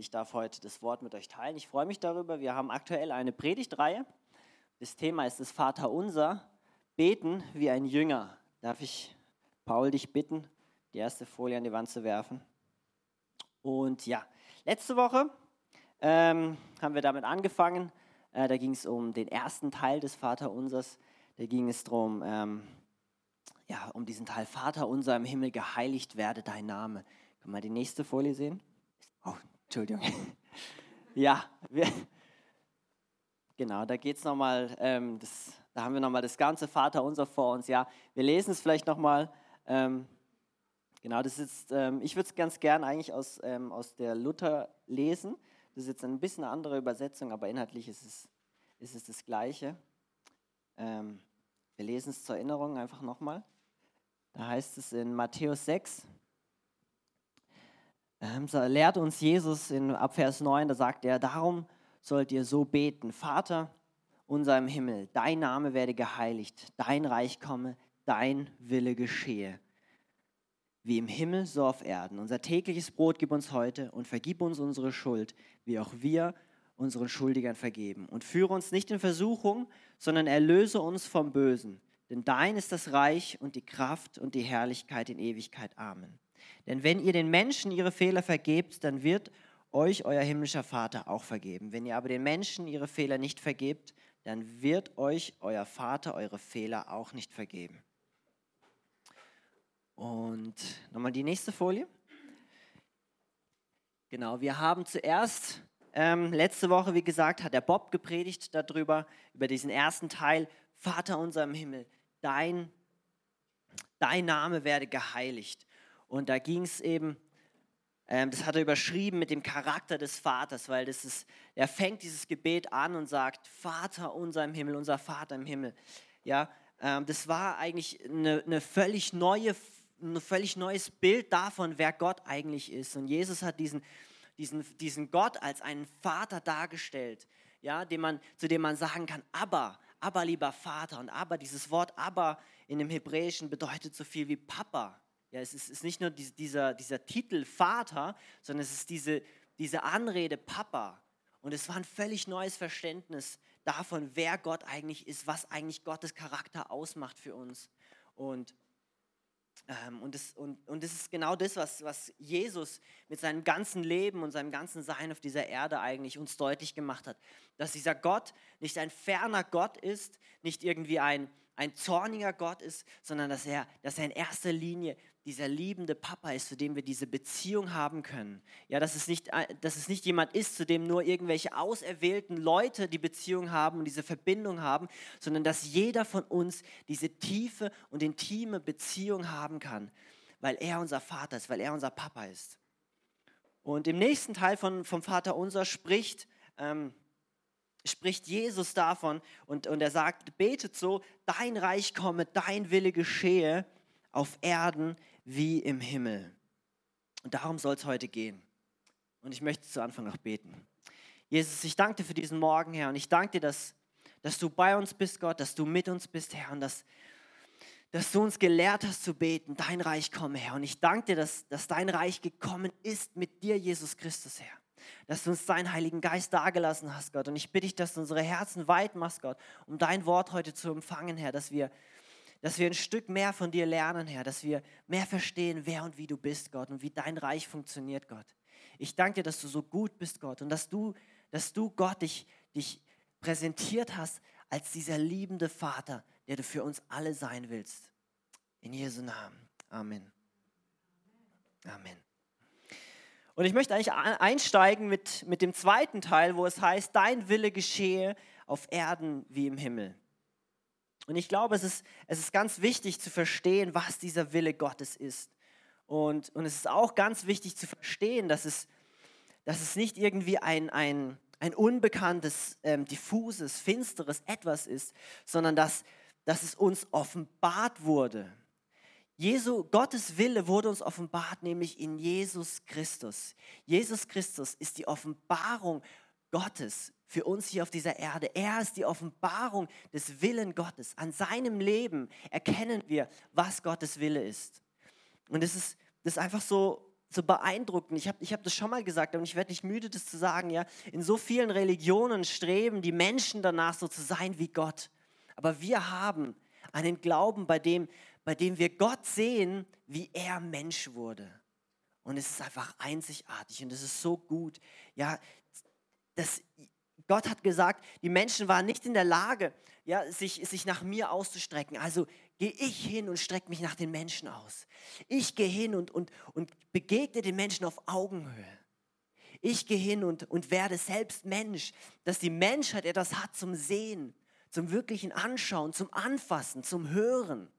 Ich darf heute das Wort mit euch teilen. Ich freue mich darüber. Wir haben aktuell eine Predigtreihe. Das Thema ist das Vaterunser. Beten wie ein Jünger. Darf ich, Paul, dich bitten, die erste Folie an die Wand zu werfen? Und ja, letzte Woche ähm, haben wir damit angefangen. Äh, da ging es um den ersten Teil des Vaterunsers. Da ging es darum, ähm, ja, um diesen Teil Vater unser im Himmel, geheiligt werde dein Name. Können wir die nächste Folie sehen? Oh, Entschuldigung. ja, wir, genau, da geht es nochmal, ähm, da haben wir nochmal das ganze Vater unser vor uns. Ja, wir lesen es vielleicht nochmal. Ähm, genau, das ist, ähm, ich würde es ganz gern eigentlich aus, ähm, aus der Luther lesen. Das ist jetzt ein bisschen eine andere Übersetzung, aber inhaltlich ist es, ist es das Gleiche. Ähm, wir lesen es zur Erinnerung einfach nochmal. Da heißt es in Matthäus 6, ähm, lehrt uns Jesus in Abvers 9, da sagt er, darum sollt ihr so beten, Vater unser im Himmel, dein Name werde geheiligt, dein Reich komme, dein Wille geschehe. Wie im Himmel, so auf Erden. Unser tägliches Brot gib uns heute und vergib uns unsere Schuld, wie auch wir unseren Schuldigern vergeben. Und führe uns nicht in Versuchung, sondern erlöse uns vom Bösen. Denn dein ist das Reich und die Kraft und die Herrlichkeit in Ewigkeit. Amen. Denn wenn ihr den Menschen ihre Fehler vergebt, dann wird euch euer himmlischer Vater auch vergeben. Wenn ihr aber den Menschen ihre Fehler nicht vergebt, dann wird euch euer Vater eure Fehler auch nicht vergeben. Und nochmal die nächste Folie. Genau, wir haben zuerst ähm, letzte Woche, wie gesagt, hat der Bob gepredigt darüber, über diesen ersten Teil, Vater unser im Himmel, dein, dein Name werde geheiligt. Und da ging es eben, ähm, das hat er überschrieben mit dem Charakter des Vaters, weil das ist, er fängt dieses Gebet an und sagt, Vater unser im Himmel, unser Vater im Himmel. Ja, ähm, das war eigentlich eine, eine völlig neue, ein völlig neues Bild davon, wer Gott eigentlich ist. Und Jesus hat diesen, diesen, diesen Gott als einen Vater dargestellt, ja, dem man, zu dem man sagen kann, aber, aber lieber Vater. Und aber, dieses Wort aber in dem Hebräischen bedeutet so viel wie Papa. Ja, es ist, ist nicht nur dieser, dieser Titel Vater, sondern es ist diese, diese Anrede Papa. Und es war ein völlig neues Verständnis davon, wer Gott eigentlich ist, was eigentlich Gottes Charakter ausmacht für uns. Und, ähm, und, das, und, und das ist genau das, was, was Jesus mit seinem ganzen Leben und seinem ganzen Sein auf dieser Erde eigentlich uns deutlich gemacht hat. Dass dieser Gott nicht ein ferner Gott ist, nicht irgendwie ein, ein zorniger Gott ist, sondern dass er, dass er in erster Linie dieser liebende Papa ist, zu dem wir diese Beziehung haben können. Ja, dass es, nicht, äh, dass es nicht jemand ist, zu dem nur irgendwelche auserwählten Leute die Beziehung haben und diese Verbindung haben, sondern dass jeder von uns diese tiefe und intime Beziehung haben kann, weil er unser Vater ist, weil er unser Papa ist. Und im nächsten Teil von, vom Vater unser spricht, ähm, spricht Jesus davon und, und er sagt, betet so, dein Reich komme, dein Wille geschehe auf Erden wie im Himmel. Und darum soll es heute gehen. Und ich möchte zu Anfang noch beten. Jesus, ich danke dir für diesen Morgen, Herr. Und ich danke dir, dass, dass du bei uns bist, Gott, dass du mit uns bist, Herr. Und dass, dass du uns gelehrt hast zu beten, dein Reich komme, Herr. Und ich danke dir, dass, dass dein Reich gekommen ist mit dir, Jesus Christus, Herr. Dass du uns deinen Heiligen Geist dagelassen hast, Gott. Und ich bitte dich, dass du unsere Herzen weit machst, Gott, um dein Wort heute zu empfangen, Herr. Dass wir dass wir ein Stück mehr von dir lernen, Herr, dass wir mehr verstehen, wer und wie du bist, Gott, und wie dein Reich funktioniert, Gott. Ich danke dir, dass du so gut bist, Gott, und dass du, dass du Gott, dich, dich präsentiert hast als dieser liebende Vater, der du für uns alle sein willst. In Jesu Namen. Amen. Amen. Und ich möchte eigentlich einsteigen mit, mit dem zweiten Teil, wo es heißt, dein Wille geschehe auf Erden wie im Himmel. Und ich glaube, es ist, es ist ganz wichtig zu verstehen, was dieser Wille Gottes ist. Und, und es ist auch ganz wichtig zu verstehen, dass es, dass es nicht irgendwie ein, ein, ein unbekanntes, ähm, diffuses, finsteres etwas ist, sondern dass, dass es uns offenbart wurde. Jesu, Gottes Wille wurde uns offenbart, nämlich in Jesus Christus. Jesus Christus ist die Offenbarung Gottes für uns hier auf dieser Erde. Er ist die Offenbarung des Willen Gottes. An seinem Leben erkennen wir, was Gottes Wille ist. Und das ist, das ist einfach so, so beeindruckend. Ich habe ich hab das schon mal gesagt und ich werde nicht müde, das zu sagen. Ja? In so vielen Religionen streben die Menschen danach, so zu sein wie Gott. Aber wir haben einen Glauben, bei dem, bei dem wir Gott sehen, wie er Mensch wurde. Und es ist einfach einzigartig und es ist so gut. Ja, das, Gott hat gesagt, die Menschen waren nicht in der Lage, ja, sich, sich nach mir auszustrecken. Also gehe ich hin und strecke mich nach den Menschen aus. Ich gehe hin und, und, und begegne den Menschen auf Augenhöhe. Ich gehe hin und, und werde selbst Mensch, dass die Menschheit etwas hat zum Sehen, zum wirklichen Anschauen, zum Anfassen, zum Hören.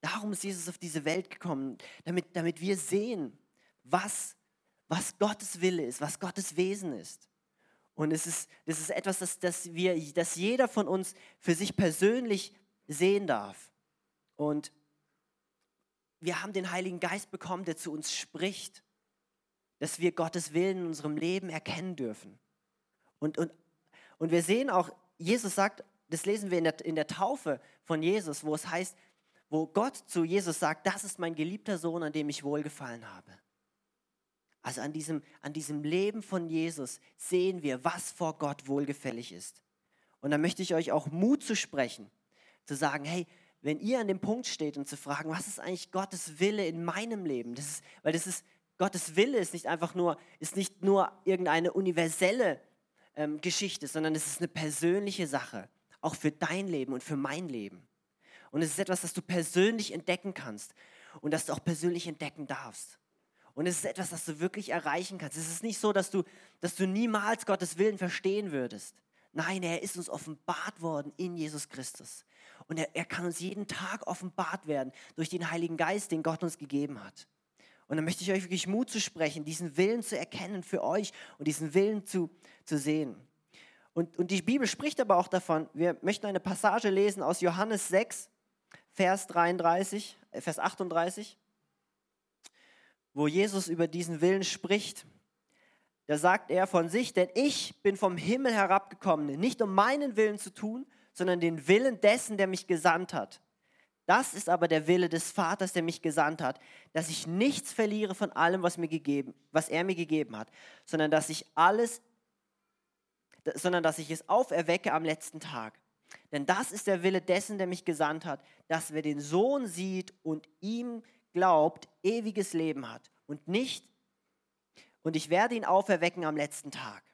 Darum ist Jesus auf diese Welt gekommen, damit, damit wir sehen, was, was Gottes Wille ist, was Gottes Wesen ist. Und es ist, das ist etwas, das, das, wir, das jeder von uns für sich persönlich sehen darf. Und wir haben den Heiligen Geist bekommen, der zu uns spricht, dass wir Gottes Willen in unserem Leben erkennen dürfen. Und, und, und wir sehen auch, Jesus sagt, das lesen wir in der, in der Taufe von Jesus, wo es heißt, wo Gott zu Jesus sagt, das ist mein geliebter Sohn, an dem ich wohlgefallen habe. Also an diesem, an diesem Leben von Jesus sehen wir, was vor Gott wohlgefällig ist. Und da möchte ich euch auch Mut zu sprechen, zu sagen, hey, wenn ihr an dem Punkt steht und zu fragen, was ist eigentlich Gottes Wille in meinem Leben? Das ist, weil das ist, Gottes Wille ist nicht einfach nur, ist nicht nur irgendeine universelle ähm, Geschichte, sondern es ist eine persönliche Sache, auch für dein Leben und für mein Leben. Und es ist etwas, das du persönlich entdecken kannst und das du auch persönlich entdecken darfst. Und es ist etwas, das du wirklich erreichen kannst. Es ist nicht so, dass du, dass du niemals Gottes Willen verstehen würdest. Nein, er ist uns offenbart worden in Jesus Christus. Und er, er kann uns jeden Tag offenbart werden durch den Heiligen Geist, den Gott uns gegeben hat. Und dann möchte ich euch wirklich Mut zu sprechen, diesen Willen zu erkennen für euch und diesen Willen zu, zu sehen. Und, und die Bibel spricht aber auch davon, wir möchten eine Passage lesen aus Johannes 6, Vers 33, äh, Vers 38, wo Jesus über diesen Willen spricht. Da sagt er von sich, denn ich bin vom Himmel herabgekommen, nicht um meinen Willen zu tun, sondern den Willen dessen, der mich gesandt hat. Das ist aber der Wille des Vaters, der mich gesandt hat, dass ich nichts verliere von allem, was, mir gegeben, was er mir gegeben hat, sondern dass ich alles, sondern dass ich es auferwecke am letzten Tag. Denn das ist der Wille dessen, der mich gesandt hat, dass wer den Sohn sieht und ihm glaubt, ewiges Leben hat und nicht, und ich werde ihn auferwecken am letzten Tag.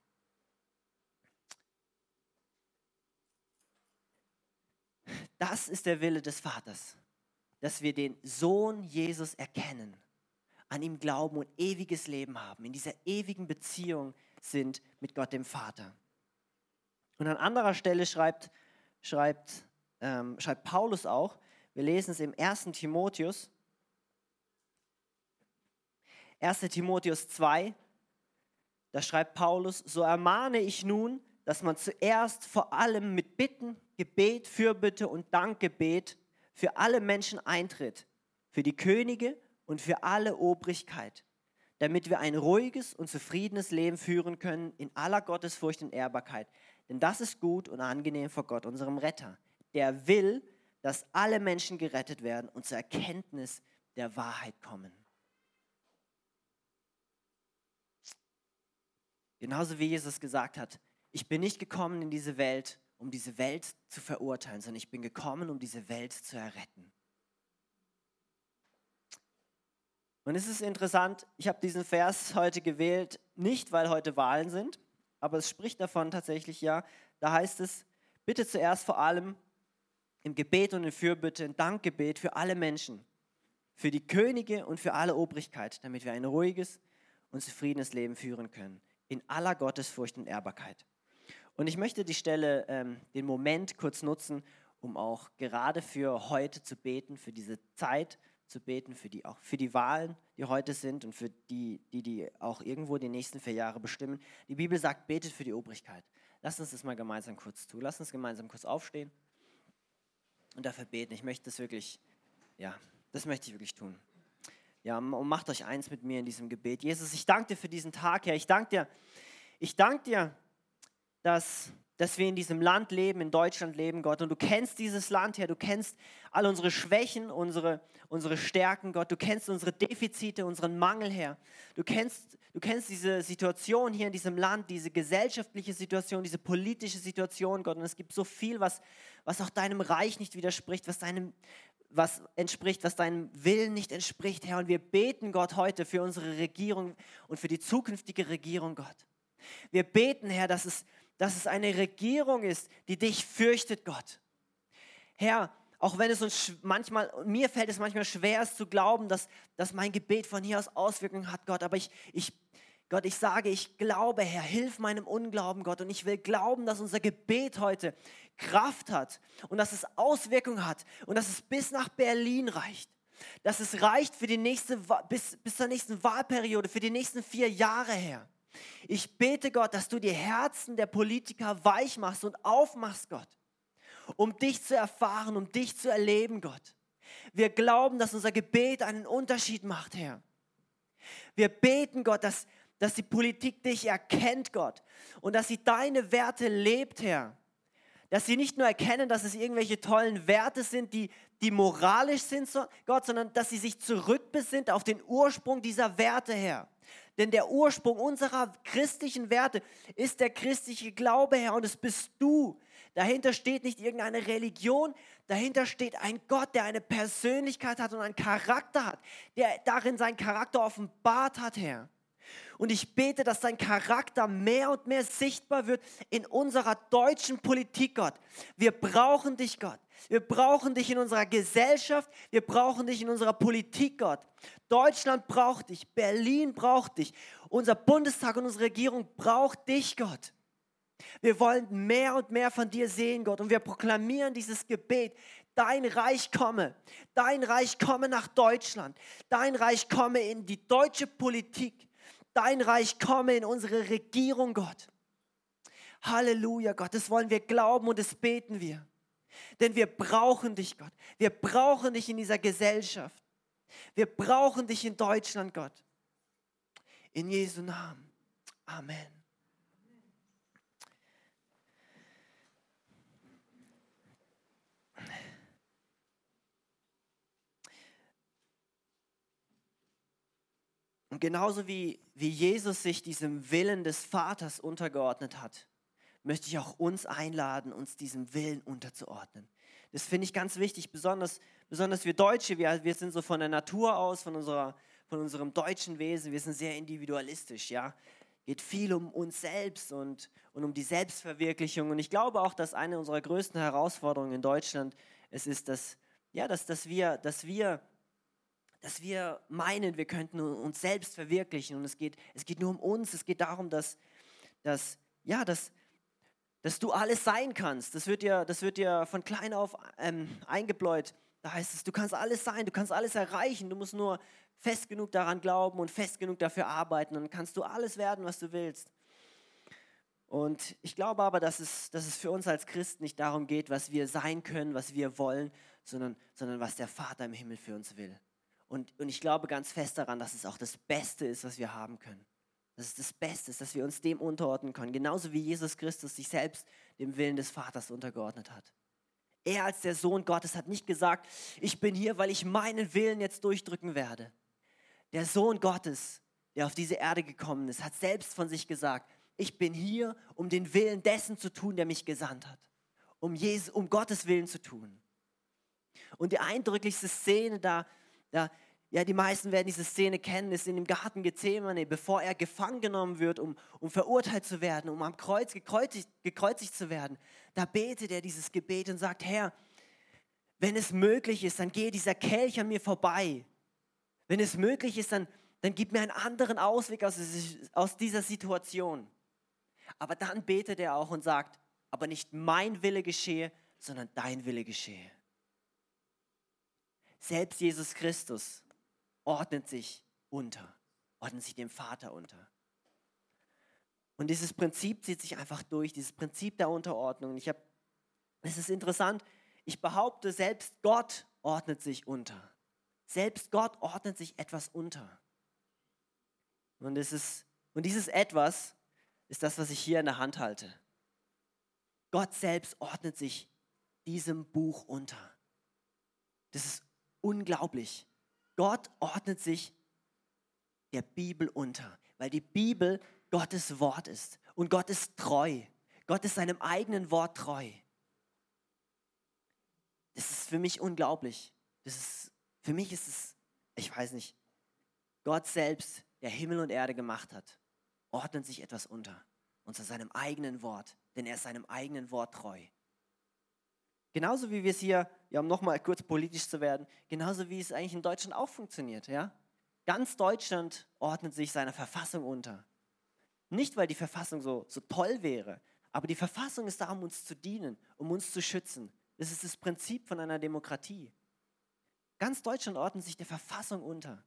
Das ist der Wille des Vaters, dass wir den Sohn Jesus erkennen, an ihm glauben und ewiges Leben haben, in dieser ewigen Beziehung sind mit Gott dem Vater. Und an anderer Stelle schreibt, schreibt, ähm, schreibt Paulus auch, wir lesen es im 1. Timotheus, 1. Timotheus 2, da schreibt Paulus, so ermahne ich nun, dass man zuerst vor allem mit Bitten, Gebet, Fürbitte und Dankgebet für alle Menschen eintritt, für die Könige und für alle Obrigkeit, damit wir ein ruhiges und zufriedenes Leben führen können in aller Gottesfurcht und Ehrbarkeit. Denn das ist gut und angenehm vor Gott, unserem Retter, der will, dass alle Menschen gerettet werden und zur Erkenntnis der Wahrheit kommen. Genauso wie Jesus gesagt hat, ich bin nicht gekommen in diese Welt, um diese Welt zu verurteilen, sondern ich bin gekommen, um diese Welt zu erretten. Und es ist interessant, ich habe diesen Vers heute gewählt, nicht weil heute Wahlen sind, aber es spricht davon tatsächlich ja. Da heißt es, bitte zuerst vor allem im Gebet und in Fürbitte, ein Dankgebet für alle Menschen, für die Könige und für alle Obrigkeit, damit wir ein ruhiges und zufriedenes Leben führen können, in aller Gottesfurcht und Ehrbarkeit. Und ich möchte die Stelle, ähm, den Moment kurz nutzen, um auch gerade für heute zu beten, für diese Zeit zu beten, für die, auch für die Wahlen, die heute sind und für die, die, die auch irgendwo die nächsten vier Jahre bestimmen. Die Bibel sagt, betet für die Obrigkeit. Lass uns das mal gemeinsam kurz tun. Lass uns gemeinsam kurz aufstehen und dafür beten. Ich möchte das wirklich, ja, das möchte ich wirklich tun. Ja, und macht euch eins mit mir in diesem Gebet. Jesus, ich danke dir für diesen Tag, Herr. Ich danke dir, ich danke dir, dass, dass wir in diesem Land leben, in Deutschland leben, Gott. Und du kennst dieses Land, Herr. Du kennst all unsere Schwächen, unsere, unsere Stärken, Gott. Du kennst unsere Defizite, unseren Mangel, Herr. Du kennst, du kennst diese Situation hier in diesem Land, diese gesellschaftliche Situation, diese politische Situation, Gott. Und es gibt so viel, was, was auch deinem Reich nicht widerspricht, was deinem, was entspricht, was deinem Willen nicht entspricht, Herr. Und wir beten Gott heute für unsere Regierung und für die zukünftige Regierung, Gott. Wir beten, Herr, dass es, dass es eine Regierung ist, die dich fürchtet, Gott. Herr, auch wenn es uns manchmal, mir fällt es manchmal schwer, es zu glauben, dass, dass mein Gebet von hier aus Auswirkungen hat, Gott. Aber ich, ich, Gott, ich sage, ich glaube, Herr, hilf meinem Unglauben, Gott. Und ich will glauben, dass unser Gebet heute Kraft hat und dass es Auswirkungen hat und dass es bis nach Berlin reicht. Dass es reicht für die nächste, bis, bis zur nächsten Wahlperiode, für die nächsten vier Jahre her. Ich bete Gott, dass du die Herzen der Politiker weich machst und aufmachst, Gott, um dich zu erfahren, um dich zu erleben, Gott. Wir glauben, dass unser Gebet einen Unterschied macht, Herr. Wir beten, Gott, dass, dass die Politik dich erkennt, Gott, und dass sie deine Werte lebt, Herr. Dass sie nicht nur erkennen, dass es irgendwelche tollen Werte sind, die, die moralisch sind, Gott, sondern dass sie sich zurückbesinnt auf den Ursprung dieser Werte, Herr. Denn der Ursprung unserer christlichen Werte ist der christliche Glaube, Herr, und es bist du. Dahinter steht nicht irgendeine Religion, dahinter steht ein Gott, der eine Persönlichkeit hat und einen Charakter hat, der darin seinen Charakter offenbart hat, Herr. Und ich bete, dass dein Charakter mehr und mehr sichtbar wird in unserer deutschen Politik, Gott. Wir brauchen dich, Gott. Wir brauchen dich in unserer Gesellschaft. Wir brauchen dich in unserer Politik, Gott. Deutschland braucht dich. Berlin braucht dich. Unser Bundestag und unsere Regierung braucht dich, Gott. Wir wollen mehr und mehr von dir sehen, Gott. Und wir proklamieren dieses Gebet. Dein Reich komme. Dein Reich komme nach Deutschland. Dein Reich komme in die deutsche Politik. Dein Reich komme in unsere Regierung, Gott. Halleluja, Gott. Das wollen wir glauben und das beten wir. Denn wir brauchen dich, Gott. Wir brauchen dich in dieser Gesellschaft. Wir brauchen dich in Deutschland, Gott. In Jesu Namen. Amen. Und genauso wie, wie Jesus sich diesem Willen des Vaters untergeordnet hat, möchte ich auch uns einladen, uns diesem Willen unterzuordnen. Das finde ich ganz wichtig, besonders, besonders wir Deutsche, wir, wir sind so von der Natur aus, von, unserer, von unserem deutschen Wesen, wir sind sehr individualistisch, ja. Geht viel um uns selbst und, und um die Selbstverwirklichung. Und ich glaube auch, dass eine unserer größten Herausforderungen in Deutschland es ist, dass, ja, dass, dass, wir, dass, wir, dass wir meinen, wir könnten uns selbst verwirklichen. Und es geht, es geht nur um uns. Es geht darum, dass, dass, ja, dass, dass du alles sein kannst. Das wird dir, das wird dir von klein auf ähm, eingebläut. Da heißt es, du kannst alles sein, du kannst alles erreichen. Du musst nur fest genug daran glauben und fest genug dafür arbeiten. Dann kannst du alles werden, was du willst. Und ich glaube aber, dass es, dass es für uns als Christen nicht darum geht, was wir sein können, was wir wollen, sondern, sondern was der Vater im Himmel für uns will. Und, und ich glaube ganz fest daran, dass es auch das Beste ist, was wir haben können. Das ist das Beste, dass wir uns dem unterordnen können. Genauso wie Jesus Christus sich selbst dem Willen des Vaters untergeordnet hat. Er als der Sohn Gottes hat nicht gesagt, ich bin hier, weil ich meinen Willen jetzt durchdrücken werde. Der Sohn Gottes, der auf diese Erde gekommen ist, hat selbst von sich gesagt, ich bin hier, um den Willen dessen zu tun, der mich gesandt hat. Um, Jesus, um Gottes Willen zu tun. Und die eindrücklichste Szene da, da ja, die meisten werden diese Szene kennen, ist in dem Garten Gethsemane, bevor er gefangen genommen wird, um, um verurteilt zu werden, um am Kreuz gekreuzigt, gekreuzigt zu werden. Da betet er dieses Gebet und sagt, Herr, wenn es möglich ist, dann gehe dieser Kelch an mir vorbei. Wenn es möglich ist, dann, dann gib mir einen anderen Ausweg aus, aus dieser Situation. Aber dann betet er auch und sagt, aber nicht mein Wille geschehe, sondern dein Wille geschehe. Selbst Jesus Christus ordnet sich unter, ordnet sich dem Vater unter. Und dieses Prinzip zieht sich einfach durch, dieses Prinzip der Unterordnung. Ich habe, es ist interessant, ich behaupte, selbst Gott ordnet sich unter. Selbst Gott ordnet sich etwas unter. Und, es ist, und dieses etwas ist das, was ich hier in der Hand halte. Gott selbst ordnet sich diesem Buch unter. Das ist unglaublich. Gott ordnet sich der Bibel unter, weil die Bibel Gottes Wort ist. Und Gott ist treu. Gott ist seinem eigenen Wort treu. Das ist für mich unglaublich. Das ist, für mich ist es, ich weiß nicht, Gott selbst, der Himmel und Erde gemacht hat, ordnet sich etwas unter. Und zu seinem eigenen Wort, denn er ist seinem eigenen Wort treu. Genauso wie wir es hier, ja, um nochmal kurz politisch zu werden, genauso wie es eigentlich in Deutschland auch funktioniert. Ja? Ganz Deutschland ordnet sich seiner Verfassung unter. Nicht, weil die Verfassung so, so toll wäre, aber die Verfassung ist da, um uns zu dienen, um uns zu schützen. Das ist das Prinzip von einer Demokratie. Ganz Deutschland ordnet sich der Verfassung unter.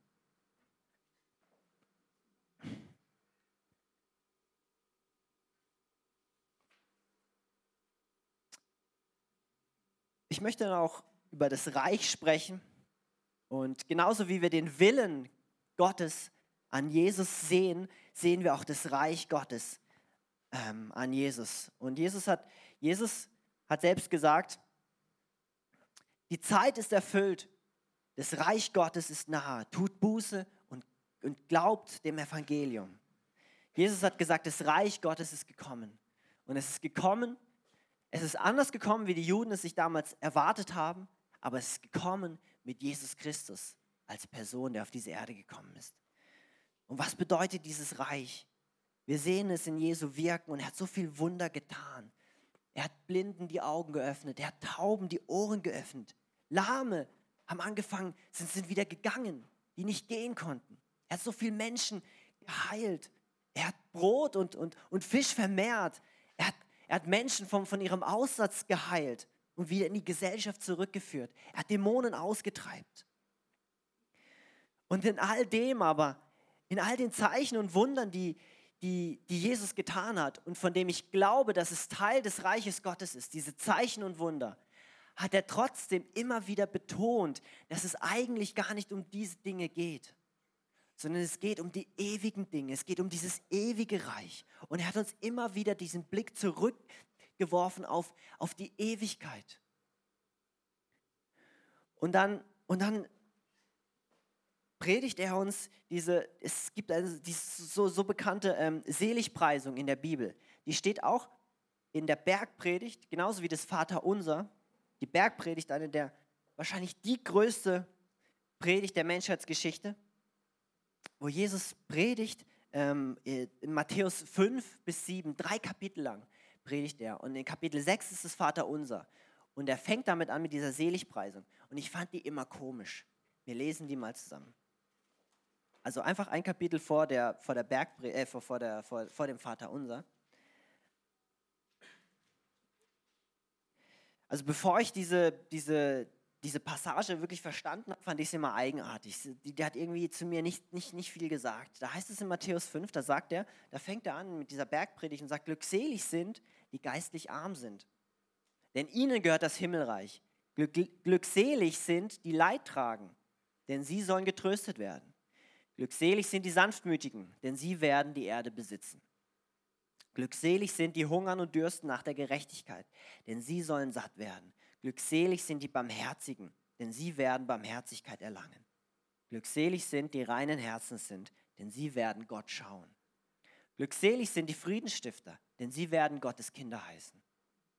Ich möchte dann auch über das Reich sprechen. Und genauso wie wir den Willen Gottes an Jesus sehen, sehen wir auch das Reich Gottes ähm, an Jesus. Und Jesus hat, Jesus hat selbst gesagt, die Zeit ist erfüllt, das Reich Gottes ist nahe, tut Buße und, und glaubt dem Evangelium. Jesus hat gesagt, das Reich Gottes ist gekommen. Und es ist gekommen, es ist anders gekommen, wie die Juden es sich damals erwartet haben, aber es ist gekommen mit Jesus Christus als Person, der auf diese Erde gekommen ist. Und was bedeutet dieses Reich? Wir sehen es in Jesu Wirken und er hat so viel Wunder getan. Er hat Blinden die Augen geöffnet, er hat Tauben die Ohren geöffnet. Lahme haben angefangen, sind, sind wieder gegangen, die nicht gehen konnten. Er hat so viele Menschen geheilt. Er hat Brot und, und, und Fisch vermehrt. Er hat Menschen von, von ihrem Aussatz geheilt und wieder in die Gesellschaft zurückgeführt. Er hat Dämonen ausgetreibt. Und in all dem aber, in all den Zeichen und Wundern, die, die, die Jesus getan hat und von dem ich glaube, dass es Teil des Reiches Gottes ist, diese Zeichen und Wunder, hat er trotzdem immer wieder betont, dass es eigentlich gar nicht um diese Dinge geht, sondern es geht um die ewigen Dinge, es geht um dieses ewige Reich. Und er hat uns immer wieder diesen Blick zurückgeworfen auf, auf die Ewigkeit. Und dann, und dann predigt er uns diese, es gibt eine diese so, so bekannte ähm, Seligpreisung in der Bibel. Die steht auch in der Bergpredigt, genauso wie das Vaterunser. Die Bergpredigt, eine der wahrscheinlich die größte Predigt der Menschheitsgeschichte wo Jesus predigt, ähm, in Matthäus 5 bis 7, drei Kapitel lang predigt er. Und in Kapitel 6 ist es Vater unser. Und er fängt damit an mit dieser Seligpreisung. Und ich fand die immer komisch. Wir lesen die mal zusammen. Also einfach ein Kapitel vor, der, vor, der Berg, äh, vor, vor, der, vor, vor dem Vater unser. Also bevor ich diese, diese, diese Passage wirklich verstanden habe, fand ich sie immer eigenartig. Die, die, hat irgendwie zu mir nicht, nicht, nicht viel gesagt. Da heißt es in Matthäus 5, da sagt er, da fängt er an mit dieser Bergpredigt und sagt, glückselig sind, die geistlich arm sind. Denn ihnen gehört das Himmelreich. Glück, glückselig sind, die Leid tragen, denn sie sollen getröstet werden. Glückselig sind die Sanftmütigen, denn sie werden die Erde besitzen. Glückselig sind die hungern und dürsten nach der Gerechtigkeit, denn sie sollen satt werden. Glückselig sind die Barmherzigen, denn sie werden Barmherzigkeit erlangen. Glückselig sind die reinen Herzens sind, denn sie werden Gott schauen. Glückselig sind die Friedensstifter, denn sie werden Gottes Kinder heißen.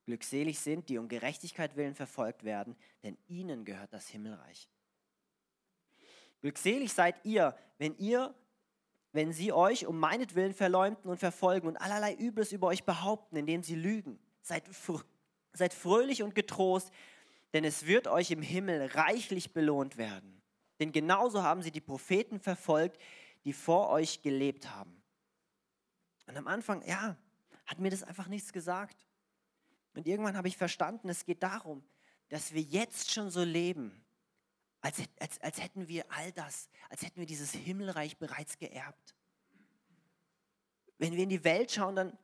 Glückselig sind, die um Gerechtigkeit willen verfolgt werden, denn ihnen gehört das Himmelreich. Glückselig seid ihr, wenn ihr, wenn sie euch um meinetwillen verleumden und verfolgen und allerlei Übles über euch behaupten, indem sie lügen. Seid Seid fröhlich und getrost, denn es wird euch im Himmel reichlich belohnt werden. Denn genauso haben sie die Propheten verfolgt, die vor euch gelebt haben. Und am Anfang, ja, hat mir das einfach nichts gesagt. Und irgendwann habe ich verstanden, es geht darum, dass wir jetzt schon so leben, als, als, als hätten wir all das, als hätten wir dieses Himmelreich bereits geerbt. Wenn wir in die Welt schauen, dann,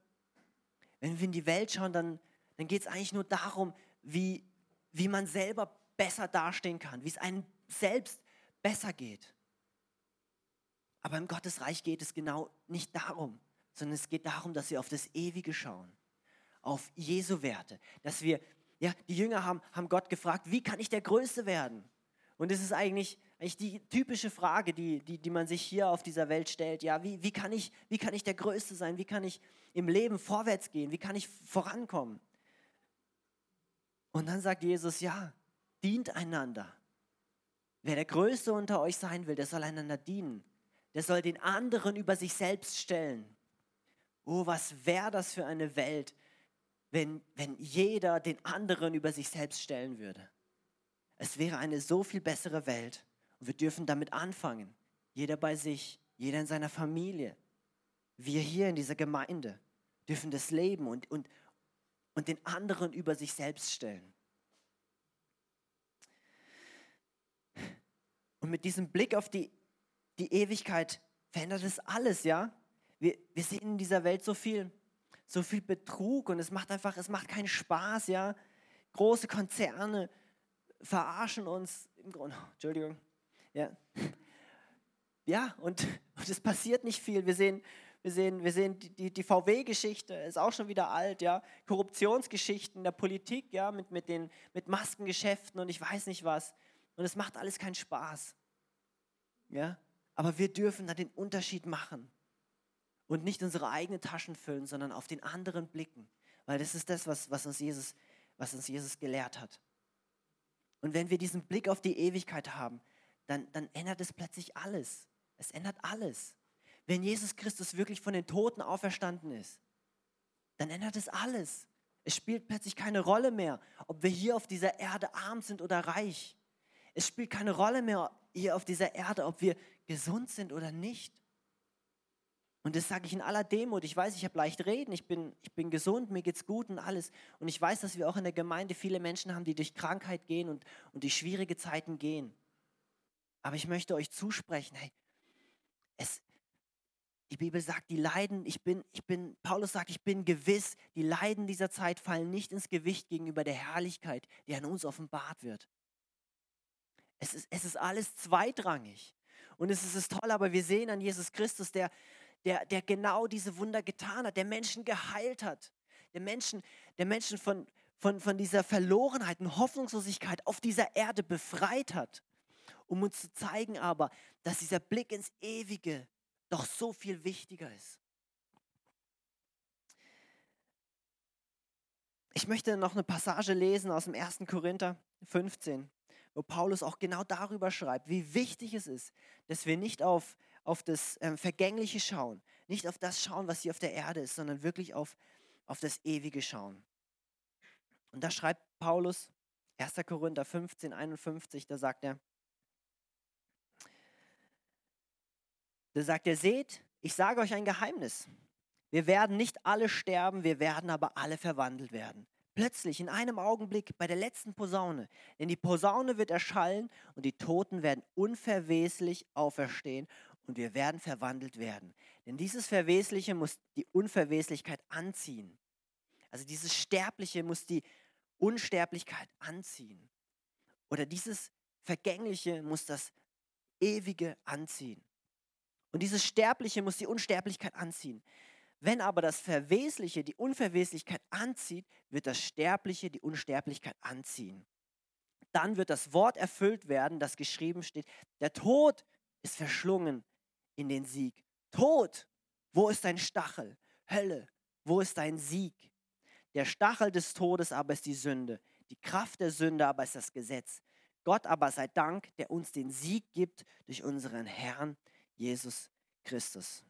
wenn wir in die Welt schauen, dann dann geht es eigentlich nur darum, wie, wie man selber besser dastehen kann, wie es einem selbst besser geht. Aber im Gottesreich geht es genau nicht darum, sondern es geht darum, dass wir auf das Ewige schauen. auf Jesu Werte. Dass wir, ja, die Jünger haben, haben Gott gefragt, wie kann ich der Größte werden? Und es ist eigentlich, eigentlich die typische Frage, die, die, die man sich hier auf dieser Welt stellt. Ja, wie, wie, kann ich, wie kann ich der Größte sein? Wie kann ich im Leben vorwärts gehen? Wie kann ich vorankommen? Und dann sagt Jesus, ja, dient einander. Wer der Größte unter euch sein will, der soll einander dienen. Der soll den anderen über sich selbst stellen. Oh, was wäre das für eine Welt, wenn, wenn jeder den anderen über sich selbst stellen würde. Es wäre eine so viel bessere Welt. Und wir dürfen damit anfangen. Jeder bei sich, jeder in seiner Familie. Wir hier in dieser Gemeinde dürfen das leben und, und, und den anderen über sich selbst stellen. Und mit diesem Blick auf die, die Ewigkeit verändert es alles, ja? Wir, wir sehen in dieser Welt so viel, so viel Betrug und es macht einfach, es macht keinen Spaß, ja? Große Konzerne verarschen uns im Grunde, Entschuldigung, ja. Ja, und, und es passiert nicht viel. Wir sehen, wir sehen, wir sehen die, die VW-Geschichte, ist auch schon wieder alt, ja. Korruptionsgeschichten der Politik, ja, mit, mit, den, mit Maskengeschäften und ich weiß nicht was. Und es macht alles keinen Spaß. Ja? Aber wir dürfen da den Unterschied machen und nicht unsere eigenen Taschen füllen, sondern auf den anderen blicken. Weil das ist das, was, was, uns, Jesus, was uns Jesus gelehrt hat. Und wenn wir diesen Blick auf die Ewigkeit haben, dann, dann ändert es plötzlich alles. Es ändert alles. Wenn Jesus Christus wirklich von den Toten auferstanden ist, dann ändert es alles. Es spielt plötzlich keine Rolle mehr, ob wir hier auf dieser Erde arm sind oder reich. Es spielt keine Rolle mehr hier auf dieser Erde, ob wir gesund sind oder nicht. Und das sage ich in aller Demut. Ich weiß, ich habe leicht reden, ich bin, ich bin gesund, mir geht es gut und alles. Und ich weiß, dass wir auch in der Gemeinde viele Menschen haben, die durch Krankheit gehen und, und durch schwierige Zeiten gehen. Aber ich möchte euch zusprechen, hey, es, die Bibel sagt, die Leiden, ich bin, ich bin, Paulus sagt, ich bin gewiss, die Leiden dieser Zeit fallen nicht ins Gewicht gegenüber der Herrlichkeit, die an uns offenbart wird. Es ist, es ist alles zweitrangig. Und es ist toll, aber wir sehen an Jesus Christus, der, der, der genau diese Wunder getan hat, der Menschen geheilt hat, der Menschen, der Menschen von, von, von dieser Verlorenheit und Hoffnungslosigkeit auf dieser Erde befreit hat, um uns zu zeigen aber, dass dieser Blick ins Ewige doch so viel wichtiger ist. Ich möchte noch eine Passage lesen aus dem 1. Korinther 15 wo Paulus auch genau darüber schreibt, wie wichtig es ist, dass wir nicht auf, auf das ähm, Vergängliche schauen, nicht auf das schauen, was hier auf der Erde ist, sondern wirklich auf, auf das Ewige schauen. Und da schreibt Paulus, 1. Korinther 15, 51, da sagt er, da sagt er, seht, ich sage euch ein Geheimnis. Wir werden nicht alle sterben, wir werden aber alle verwandelt werden. Plötzlich, in einem Augenblick, bei der letzten Posaune. Denn die Posaune wird erschallen und die Toten werden unverweslich auferstehen und wir werden verwandelt werden. Denn dieses Verwesliche muss die Unverweslichkeit anziehen. Also dieses Sterbliche muss die Unsterblichkeit anziehen. Oder dieses Vergängliche muss das Ewige anziehen. Und dieses Sterbliche muss die Unsterblichkeit anziehen. Wenn aber das Verwesliche die Unverweslichkeit anzieht, wird das Sterbliche die Unsterblichkeit anziehen. Dann wird das Wort erfüllt werden, das geschrieben steht, der Tod ist verschlungen in den Sieg. Tod, wo ist dein Stachel? Hölle, wo ist dein Sieg? Der Stachel des Todes aber ist die Sünde, die Kraft der Sünde aber ist das Gesetz. Gott aber sei Dank, der uns den Sieg gibt durch unseren Herrn Jesus Christus.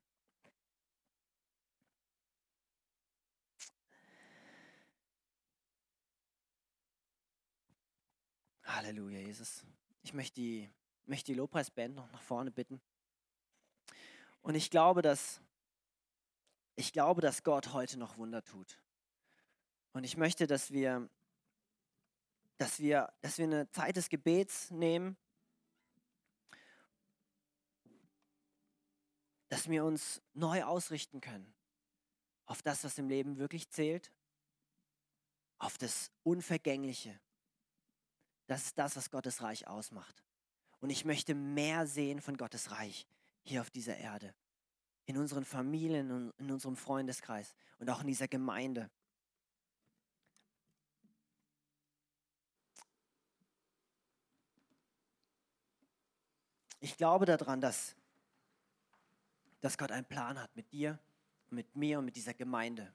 Halleluja, Jesus. Ich möchte die, möchte die Lobpreisband noch nach vorne bitten. Und ich glaube, dass, ich glaube, dass Gott heute noch Wunder tut. Und ich möchte, dass wir, dass wir, dass wir eine Zeit des Gebets nehmen, dass wir uns neu ausrichten können auf das, was im Leben wirklich zählt, auf das Unvergängliche. Das ist das, was Gottes Reich ausmacht. Und ich möchte mehr sehen von Gottes Reich hier auf dieser Erde, in unseren Familien und in unserem Freundeskreis und auch in dieser Gemeinde. Ich glaube daran, dass dass Gott einen Plan hat mit dir, mit mir und mit dieser Gemeinde.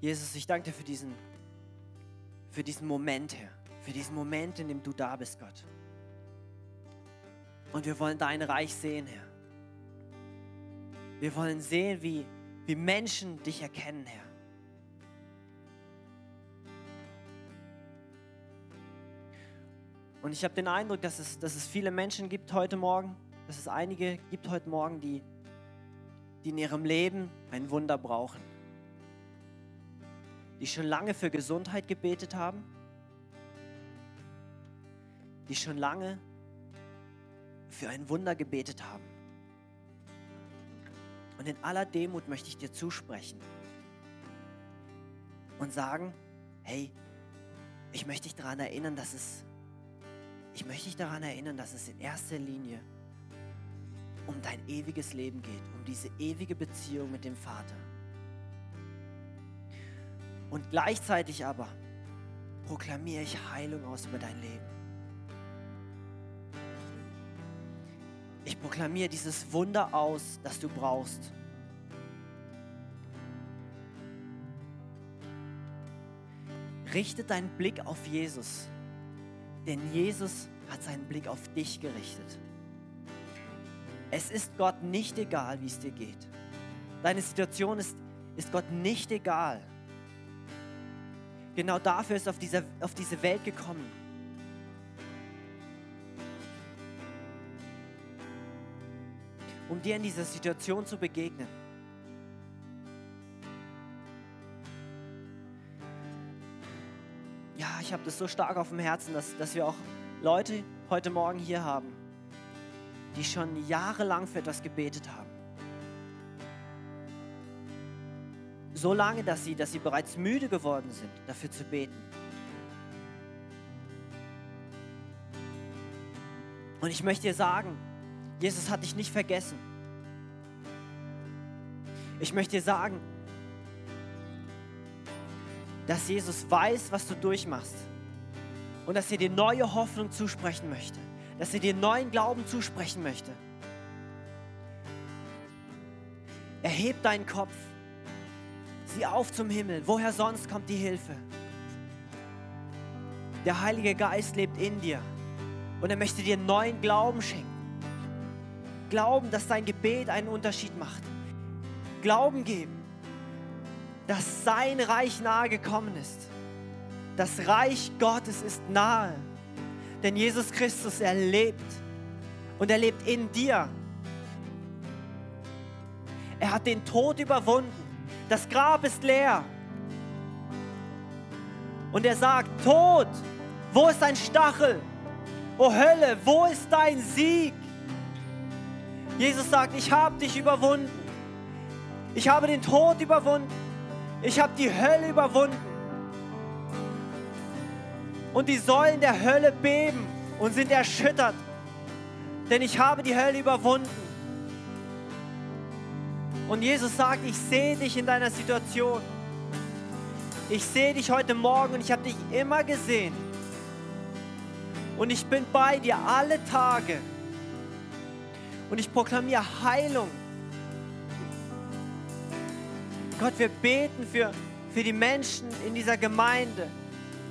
Jesus, ich danke dir für diesen, für diesen Moment, Herr. Für diesen Moment, in dem du da bist, Gott. Und wir wollen dein Reich sehen, Herr. Wir wollen sehen, wie, wie Menschen dich erkennen, Herr. Und ich habe den Eindruck, dass es, dass es viele Menschen gibt heute Morgen, dass es einige gibt heute Morgen, die, die in ihrem Leben ein Wunder brauchen die schon lange für Gesundheit gebetet haben, die schon lange für ein Wunder gebetet haben. Und in aller Demut möchte ich dir zusprechen und sagen, hey, ich möchte dich daran erinnern, dass es, ich möchte dich daran erinnern, dass es in erster Linie um dein ewiges Leben geht, um diese ewige Beziehung mit dem Vater. Und gleichzeitig aber proklamiere ich Heilung aus über dein Leben. Ich proklamiere dieses Wunder aus, das du brauchst. Richte deinen Blick auf Jesus, denn Jesus hat seinen Blick auf dich gerichtet. Es ist Gott nicht egal, wie es dir geht. Deine Situation ist, ist Gott nicht egal. Genau dafür ist er auf, dieser, auf diese Welt gekommen. Um dir in dieser Situation zu begegnen. Ich habe das so stark auf dem Herzen, dass, dass wir auch Leute heute Morgen hier haben, die schon jahrelang für etwas gebetet haben. So lange, dass sie, dass sie bereits müde geworden sind, dafür zu beten. Und ich möchte dir sagen, Jesus hat dich nicht vergessen. Ich möchte dir sagen, dass Jesus weiß, was du durchmachst und dass er dir neue Hoffnung zusprechen möchte, dass er dir neuen Glauben zusprechen möchte. Erheb deinen Kopf Sieh auf zum Himmel. Woher sonst kommt die Hilfe? Der Heilige Geist lebt in dir und er möchte dir neuen Glauben schenken. Glauben, dass dein Gebet einen Unterschied macht. Glauben geben, dass sein Reich nahe gekommen ist. Das Reich Gottes ist nahe. Denn Jesus Christus, er lebt und er lebt in dir. Er hat den Tod überwunden das Grab ist leer. Und er sagt, Tod, wo ist dein Stachel? O Hölle, wo ist dein Sieg? Jesus sagt, ich habe dich überwunden. Ich habe den Tod überwunden. Ich habe die Hölle überwunden. Und die Säulen der Hölle beben und sind erschüttert. Denn ich habe die Hölle überwunden. Und Jesus sagt, ich sehe dich in deiner Situation. Ich sehe dich heute Morgen und ich habe dich immer gesehen. Und ich bin bei dir alle Tage. Und ich proklamiere Heilung. Gott, wir beten für, für die Menschen in dieser Gemeinde,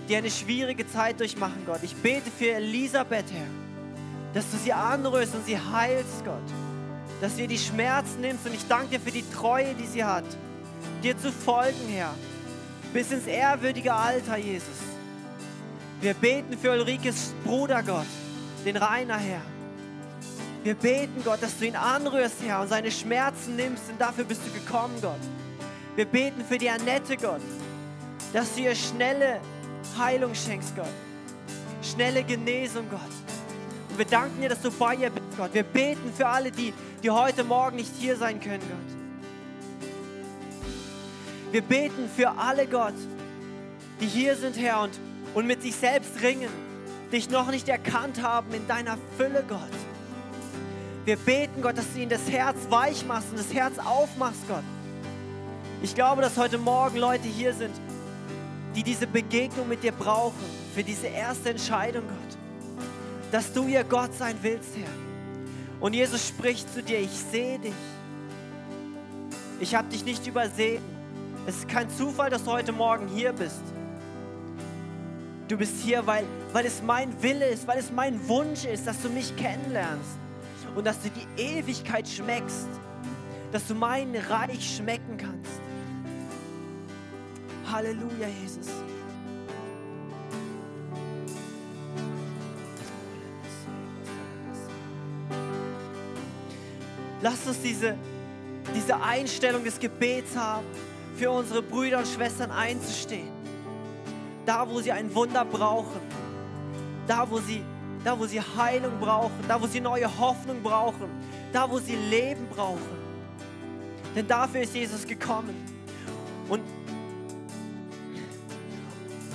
die eine schwierige Zeit durchmachen, Gott. Ich bete für Elisabeth, Herr, dass du sie anrührst und sie heilst, Gott dass du ihr die Schmerzen nimmst. Und ich danke dir für die Treue, die sie hat, dir zu folgen, Herr, bis ins ehrwürdige Alter, Jesus. Wir beten für Ulrikes Bruder, Gott, den Rainer, Herr. Wir beten, Gott, dass du ihn anrührst, Herr, und seine Schmerzen nimmst, denn dafür bist du gekommen, Gott. Wir beten für die Annette, Gott, dass du ihr schnelle Heilung schenkst, Gott. Schnelle Genesung, Gott. Und wir danken dir, dass du bei ihr bist, Gott. Wir beten für alle, die die heute Morgen nicht hier sein können, Gott. Wir beten für alle, Gott, die hier sind, Herr, und, und mit sich selbst ringen, dich noch nicht erkannt haben in deiner Fülle, Gott. Wir beten, Gott, dass du ihnen das Herz weich machst und das Herz aufmachst, Gott. Ich glaube, dass heute Morgen Leute hier sind, die diese Begegnung mit dir brauchen, für diese erste Entscheidung, Gott. Dass du ihr Gott sein willst, Herr. Und Jesus spricht zu dir, ich sehe dich. Ich habe dich nicht übersehen. Es ist kein Zufall, dass du heute Morgen hier bist. Du bist hier, weil, weil es mein Wille ist, weil es mein Wunsch ist, dass du mich kennenlernst und dass du die Ewigkeit schmeckst, dass du mein Reich schmecken kannst. Halleluja, Jesus. Lass uns diese, diese Einstellung des Gebets haben, für unsere Brüder und Schwestern einzustehen. Da, wo sie ein Wunder brauchen. Da, wo sie, da, wo sie Heilung brauchen. Da, wo sie neue Hoffnung brauchen. Da, wo sie Leben brauchen. Denn dafür ist Jesus gekommen.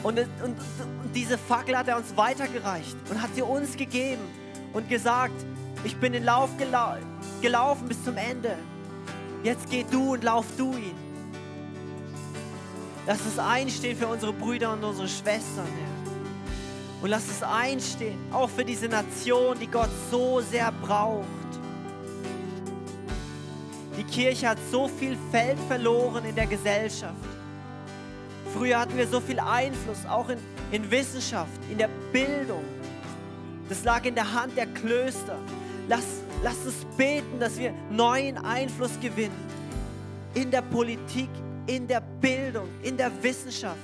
Und, und, und diese Fackel hat er uns weitergereicht und hat sie uns gegeben und gesagt, ich bin den Lauf gelau gelaufen bis zum Ende. Jetzt geh du und lauf du ihn. Lass es einstehen für unsere Brüder und unsere Schwestern, Herr. Und lass es einstehen, auch für diese Nation, die Gott so sehr braucht. Die Kirche hat so viel Feld verloren in der Gesellschaft. Früher hatten wir so viel Einfluss, auch in, in Wissenschaft, in der Bildung. Das lag in der Hand der Klöster. Lass, lass uns beten, dass wir neuen Einfluss gewinnen in der Politik, in der Bildung, in der Wissenschaft.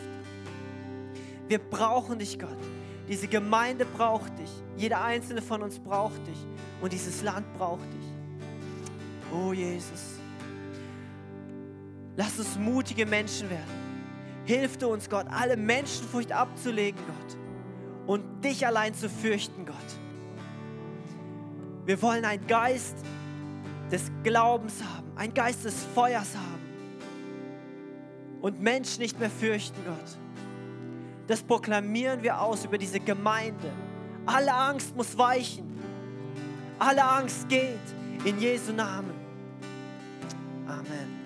Wir brauchen dich, Gott. Diese Gemeinde braucht dich. Jeder einzelne von uns braucht dich. Und dieses Land braucht dich. Oh Jesus. Lass uns mutige Menschen werden. Hilf du uns, Gott, alle Menschenfurcht abzulegen, Gott. Und dich allein zu fürchten, Gott. Wir wollen einen Geist des Glaubens haben, einen Geist des Feuers haben und Menschen nicht mehr fürchten, Gott. Das proklamieren wir aus über diese Gemeinde. Alle Angst muss weichen. Alle Angst geht in Jesu Namen. Amen.